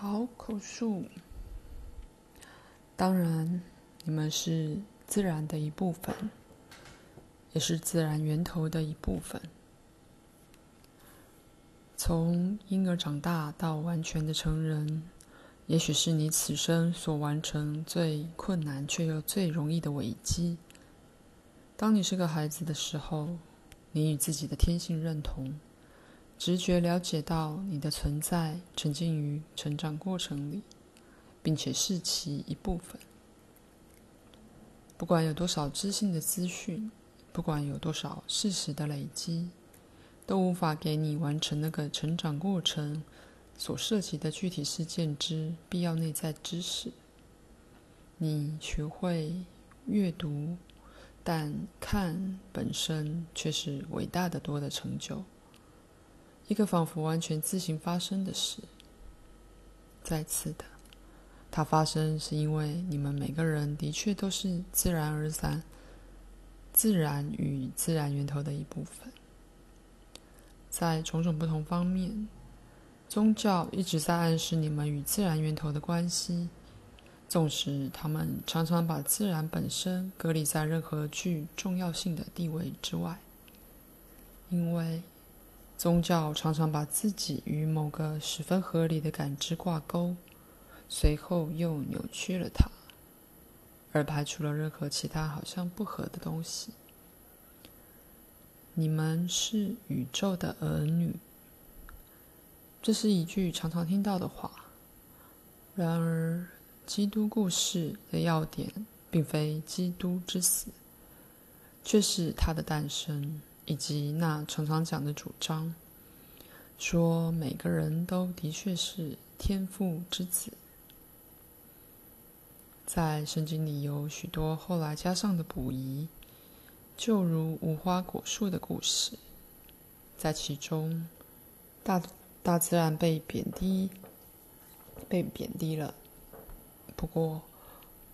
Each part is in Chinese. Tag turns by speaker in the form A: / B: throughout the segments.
A: 好，口述。当然，你们是自然的一部分，也是自然源头的一部分。从婴儿长大到完全的成人，也许是你此生所完成最困难却又最容易的危机。当你是个孩子的时候，你与自己的天性认同，直觉了解到你的存在沉浸于成长过程里。并且是其一部分。不管有多少知性的资讯，不管有多少事实的累积，都无法给你完成那个成长过程所涉及的具体事件之必要内在知识。你学会阅读，但看本身却是伟大的多的成就，一个仿佛完全自行发生的事。再次的。它发生是因为你们每个人的确都是自然而然、自然与自然源头的一部分。在种种不同方面，宗教一直在暗示你们与自然源头的关系，纵使他们常常把自然本身隔离在任何具重要性的地位之外，因为宗教常常把自己与某个十分合理的感知挂钩。随后又扭曲了它，而排除了任何其他好像不合的东西。你们是宇宙的儿女，这是一句常常听到的话。然而，基督故事的要点并非基督之死，却是他的诞生，以及那常常讲的主张，说每个人都的确是天赋之子。在圣经里有许多后来加上的补遗，就如无花果树的故事，在其中，大大自然被贬低，被贬低了。不过，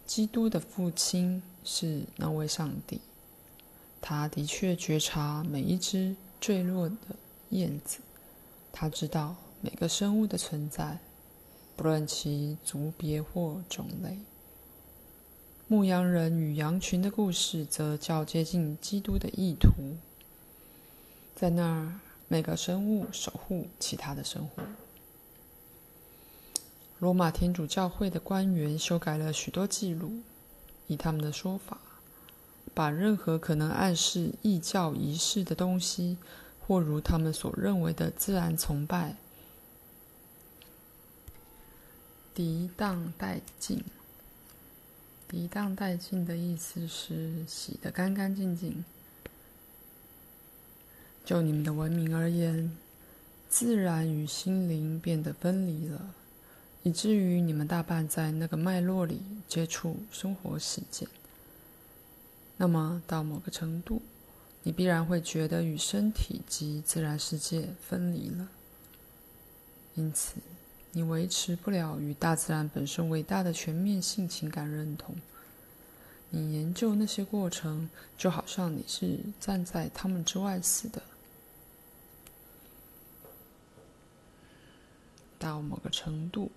A: 基督的父亲是那位上帝，他的确觉察每一只坠落的燕子，他知道每个生物的存在，不论其族别或种类。牧羊人与羊群的故事则较接近基督的意图。在那儿，每个生物守护其他的生物。罗马天主教会的官员修改了许多记录，以他们的说法，把任何可能暗示异教仪式的东西，或如他们所认为的自然崇拜，涤荡殆尽。涤荡殆尽的意思是洗得干干净净。就你们的文明而言，自然与心灵变得分离了，以至于你们大半在那个脉络里接触生活实践。那么到某个程度，你必然会觉得与身体及自然世界分离了。因此，你维持不了与大自然本身伟大的全面性情感认同。你研究那些过程，就好像你是站在他们之外似的。到某个程度，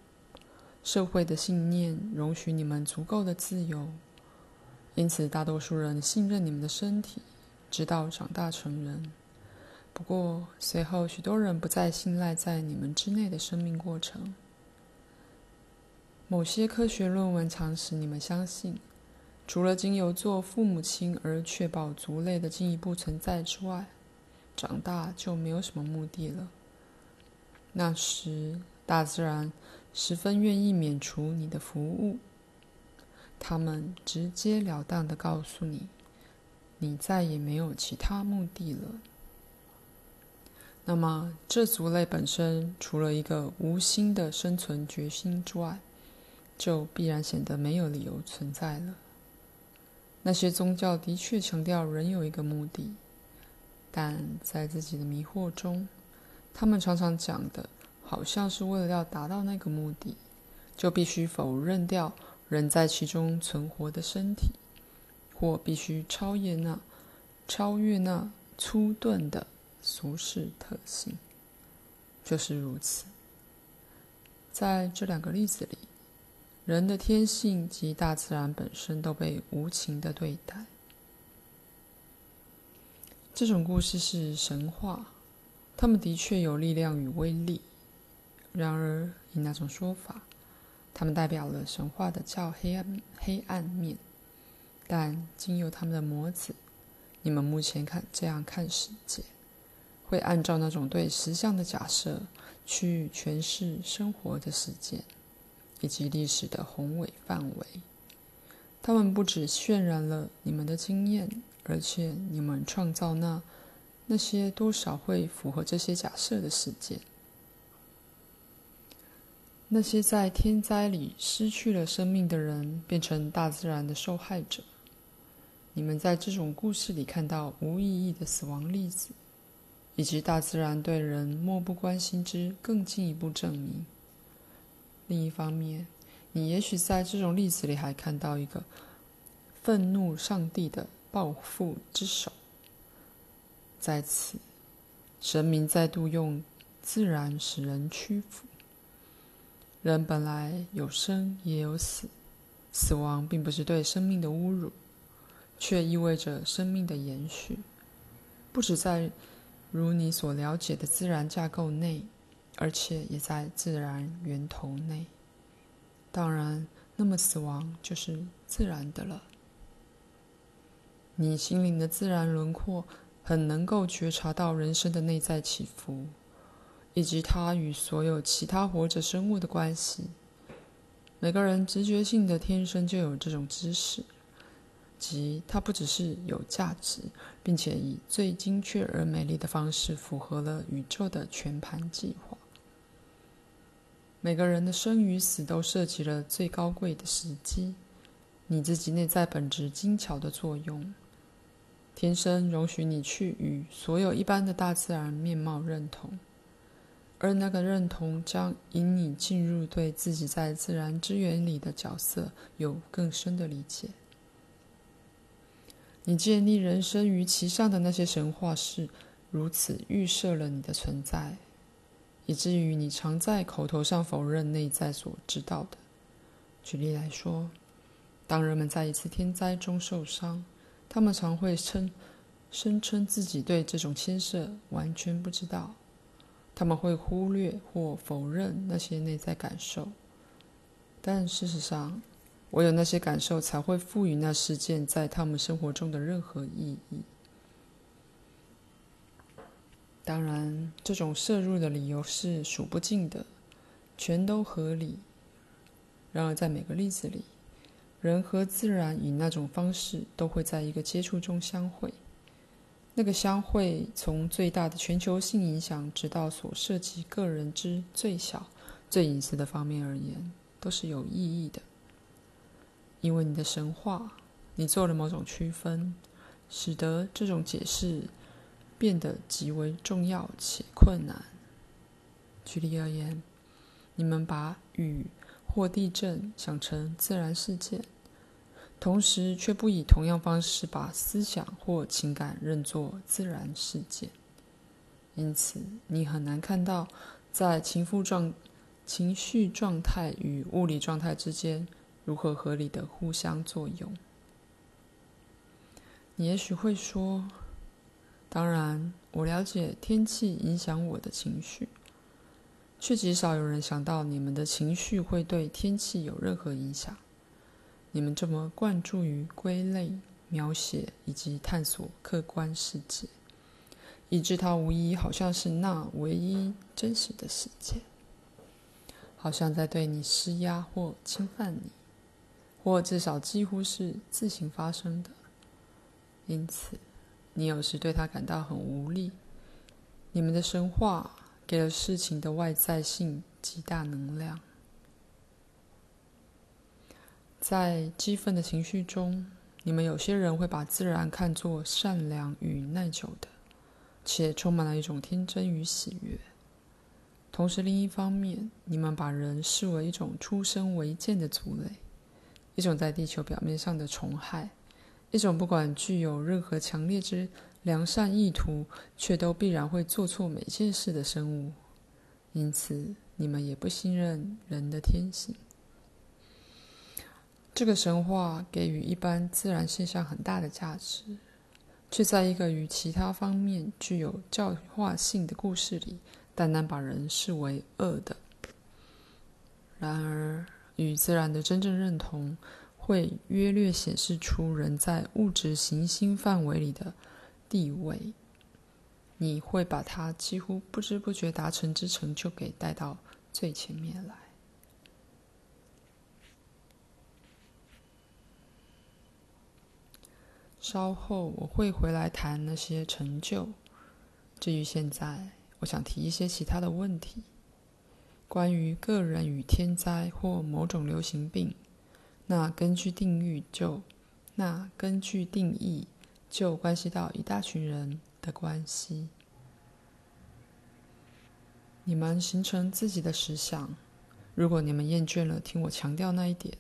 A: 社会的信念容许你们足够的自由，因此大多数人信任你们的身体，直到长大成人。不过，随后许多人不再信赖在你们之内的生命过程。某些科学论文常使你们相信，除了经由做父母亲而确保族类的进一步存在之外，长大就没有什么目的了。那时，大自然十分愿意免除你的服务，他们直截了当地告诉你，你再也没有其他目的了。那么，这族类本身除了一个无心的生存决心之外，就必然显得没有理由存在了。那些宗教的确强调人有一个目的，但在自己的迷惑中，他们常常讲的好像是为了要达到那个目的，就必须否认掉人在其中存活的身体，或必须超越那超越那粗钝的。俗世特性就是如此。在这两个例子里，人的天性及大自然本身都被无情的对待。这种故事是神话，它们的确有力量与威力。然而，以那种说法，他们代表了神话的较黑暗黑暗面。但经由他们的模子，你们目前看这样看世界，会按照那种对实相的假设去诠释生活的事件以及历史的宏伟范围。他们不只渲染了你们的经验。而且，你们创造那那些多少会符合这些假设的事件，那些在天灾里失去了生命的人变成大自然的受害者。你们在这种故事里看到无意义的死亡例子，以及大自然对人漠不关心之更进一步证明。另一方面，你也许在这种例子里还看到一个愤怒上帝的。报复之手，在此，神明再度用自然使人屈服。人本来有生也有死，死亡并不是对生命的侮辱，却意味着生命的延续，不止在如你所了解的自然架构内，而且也在自然源头内。当然，那么死亡就是自然的了。你心灵的自然轮廓很能够觉察到人生的内在起伏，以及它与所有其他活着生物的关系。每个人直觉性的天生就有这种知识，即它不只是有价值，并且以最精确而美丽的方式符合了宇宙的全盘计划。每个人的生与死都涉及了最高贵的时机，你自己内在本质精巧的作用。天生容许你去与所有一般的大自然面貌认同，而那个认同将引你进入对自己在自然之源里的角色有更深的理解。你建立人生于其上的那些神话是如此预设了你的存在，以至于你常在口头上否认内在所知道的。举例来说，当人们在一次天灾中受伤，他们常会称、声称自己对这种牵涉完全不知道。他们会忽略或否认那些内在感受，但事实上，唯有那些感受才会赋予那事件在他们生活中的任何意义。当然，这种涉入的理由是数不尽的，全都合理。然而，在每个例子里，人和自然以那种方式都会在一个接触中相会。那个相会从最大的全球性影响，直到所涉及个人之最小、最隐私的方面而言，都是有意义的。因为你的神话，你做了某种区分，使得这种解释变得极为重要且困难。举例而言，你们把雨。或地震想成自然事件，同时却不以同样方式把思想或情感认作自然事件，因此你很难看到在情绪状情绪状态与物理状态之间如何合理的互相作用。你也许会说：“当然，我了解天气影响我的情绪。”却极少有人想到，你们的情绪会对天气有任何影响。你们这么关注于归类、描写以及探索客观世界，以致它无疑好像是那唯一真实的世界，好像在对你施压或侵犯你，或至少几乎是自行发生的。因此，你有时对它感到很无力。你们的神话。给了事情的外在性极大能量。在激愤的情绪中，你们有些人会把自然看作善良与耐久的，且充满了一种天真与喜悦。同时，另一方面，你们把人视为一种出生违建的族类，一种在地球表面上的虫害，一种不管具有任何强烈之良善意图，却都必然会做错每件事的生物，因此你们也不信任人的天性。这个神话给予一般自然现象很大的价值，却在一个与其他方面具有教化性的故事里，单单把人视为恶的。然而，与自然的真正认同，会约略显示出人在物质行星范围里的地位。你会把他几乎不知不觉达成之成就给带到最前面来。稍后我会回来谈那些成就。至于现在，我想提一些其他的问题，关于个人与天灾或某种流行病。那根据定义就，那根据定义就关系到一大群人。的关系，你们形成自己的实相。如果你们厌倦了听我强调那一点，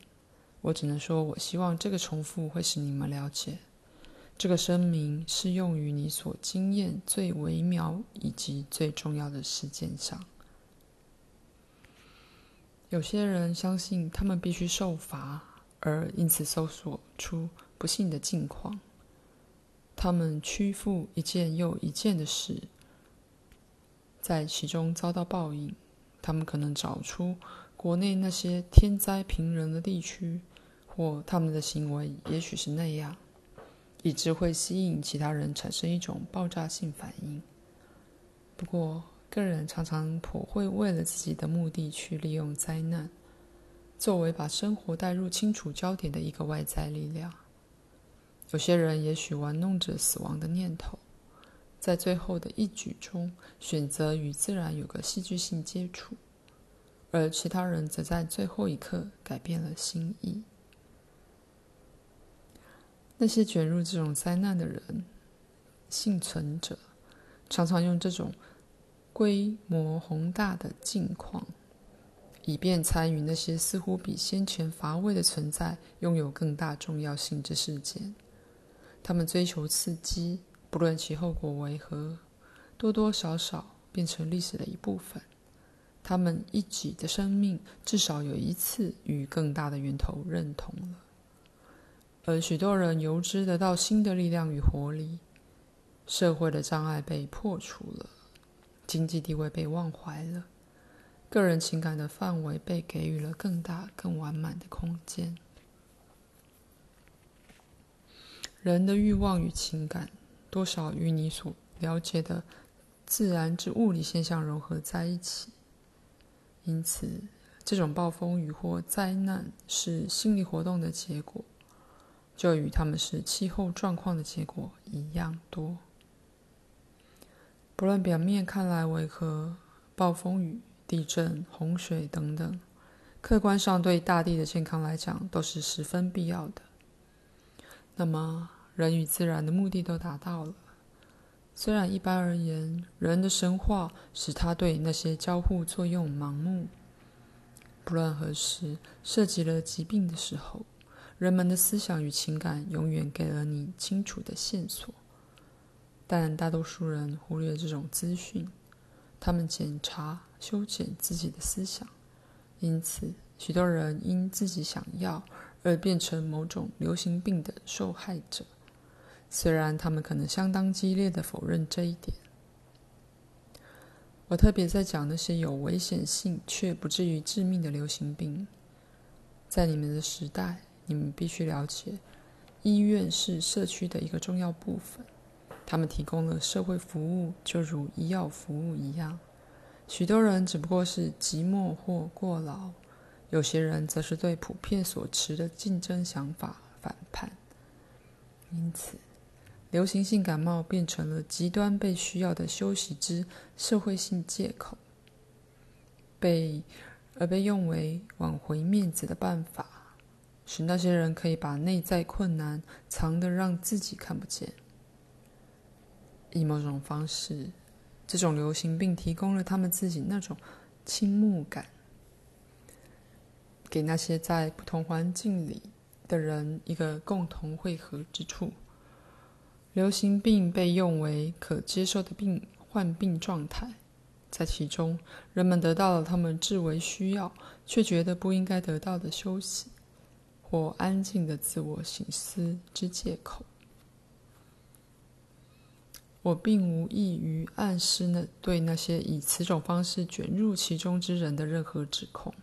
A: 我只能说，我希望这个重复会使你们了解，这个声明适用于你所经验最微妙以及最重要的事件上。有些人相信他们必须受罚，而因此搜索出不幸的境况。他们屈服一件又一件的事，在其中遭到报应。他们可能找出国内那些天灾频仍的地区，或他们的行为也许是那样，以致会吸引其他人产生一种爆炸性反应。不过，个人常常颇会为了自己的目的去利用灾难，作为把生活带入清楚焦点的一个外在力量。有些人也许玩弄着死亡的念头，在最后的一举中选择与自然有个戏剧性接触，而其他人则在最后一刻改变了心意。那些卷入这种灾难的人，幸存者，常常用这种规模宏大的境况，以便参与那些似乎比先前乏味的存在拥有更大重要性之事件。他们追求刺激，不论其后果为何，多多少少变成历史的一部分。他们一己的生命至少有一次与更大的源头认同了，而许多人由之得到新的力量与活力。社会的障碍被破除了，经济地位被忘怀了，个人情感的范围被给予了更大、更完满的空间。人的欲望与情感，多少与你所了解的自然之物理现象融合在一起。因此，这种暴风雨或灾难是心理活动的结果，就与他们是气候状况的结果一样多。不论表面看来为何，暴风雨、地震、洪水等等，客观上对大地的健康来讲都是十分必要的。那么，人与自然的目的都达到了。虽然一般而言，人的神话使他对那些交互作用盲目。不论何时涉及了疾病的时候，人们的思想与情感永远给了你清楚的线索。但大多数人忽略这种资讯，他们检查、修剪自己的思想，因此许多人因自己想要。而变成某种流行病的受害者，虽然他们可能相当激烈的否认这一点。我特别在讲那些有危险性却不至于致命的流行病。在你们的时代，你们必须了解，医院是社区的一个重要部分，他们提供了社会服务，就如医药服务一样。许多人只不过是寂寞或过劳。有些人则是对普遍所持的竞争想法反叛，因此，流行性感冒变成了极端被需要的休息之社会性借口，被而被用为挽回面子的办法，使那些人可以把内在困难藏得让自己看不见。以某种方式，这种流行病提供了他们自己那种倾慕感。给那些在不同环境里的人一个共同汇合之处。流行病被用为可接受的病患病状态，在其中，人们得到了他们至为需要却觉得不应该得到的休息或安静的自我醒思之借口。我并无意于暗示那对那些以此种方式卷入其中之人的任何指控，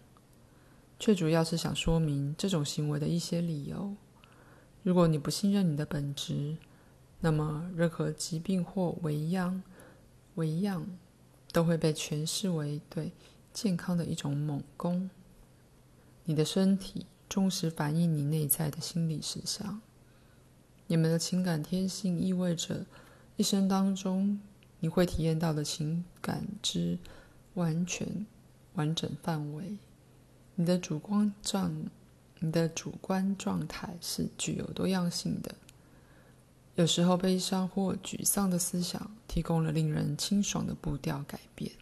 A: 却主要是想说明这种行为的一些理由。如果你不信任你的本质，那么任何疾病或违样、违样都会被诠释为对健康的一种猛攻。你的身体忠实反映你内在的心理实相。你们的情感天性意味着。一生当中，你会体验到的情感之完全完整范围。你的主观状，你的主观状态是具有多样性的。有时候，悲伤或沮丧的思想提供了令人清爽的步调改变，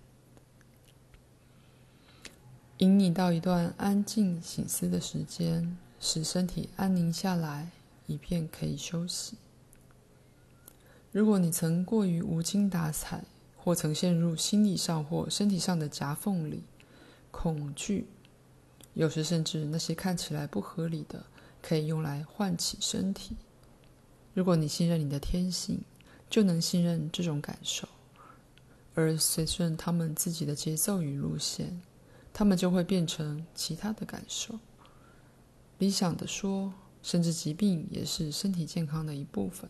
A: 引你到一段安静醒思的时间，使身体安宁下来，以便可以休息。如果你曾过于无精打采，或曾陷入心理上或身体上的夹缝里，恐惧，有时甚至那些看起来不合理的，可以用来唤起身体。如果你信任你的天性，就能信任这种感受，而随顺他们自己的节奏与路线，他们就会变成其他的感受。理想的说，甚至疾病也是身体健康的一部分。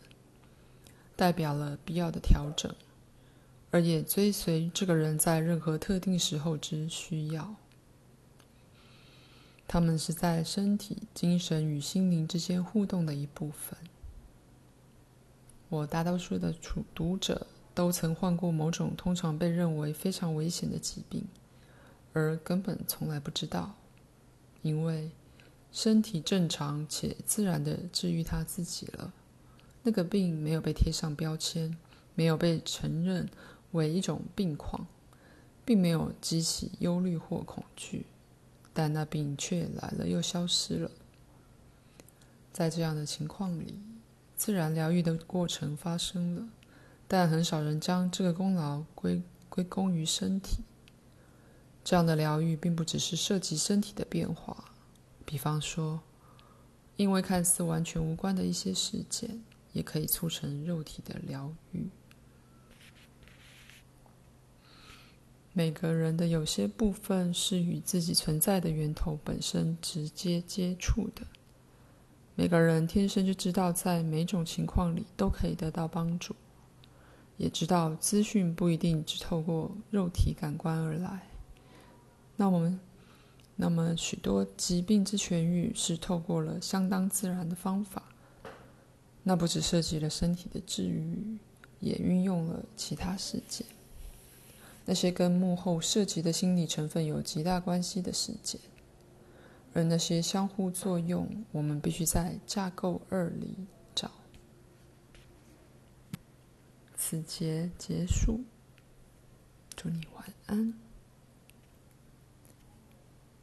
A: 代表了必要的调整，而也追随这个人在任何特定时候之需要。他们是在身体、精神与心灵之间互动的一部分。我大多数的读者都曾患过某种通常被认为非常危险的疾病，而根本从来不知道，因为身体正常且自然地治愈他自己了。那个病没有被贴上标签，没有被承认为一种病况，并没有激起忧虑或恐惧，但那病却来了又消失了。在这样的情况里，自然疗愈的过程发生了，但很少人将这个功劳归归功于身体。这样的疗愈并不只是涉及身体的变化，比方说，因为看似完全无关的一些事件。也可以促成肉体的疗愈。每个人的有些部分是与自己存在的源头本身直接接触的。每个人天生就知道，在每种情况里都可以得到帮助，也知道资讯不一定只透过肉体感官而来。那我们，那么许多疾病之痊愈是透过了相当自然的方法。那不只涉及了身体的治愈，也运用了其他事件。那些跟幕后涉及的心理成分有极大关系的事件，而那些相互作用，我们必须在架构二里找。此节结束，祝你晚安。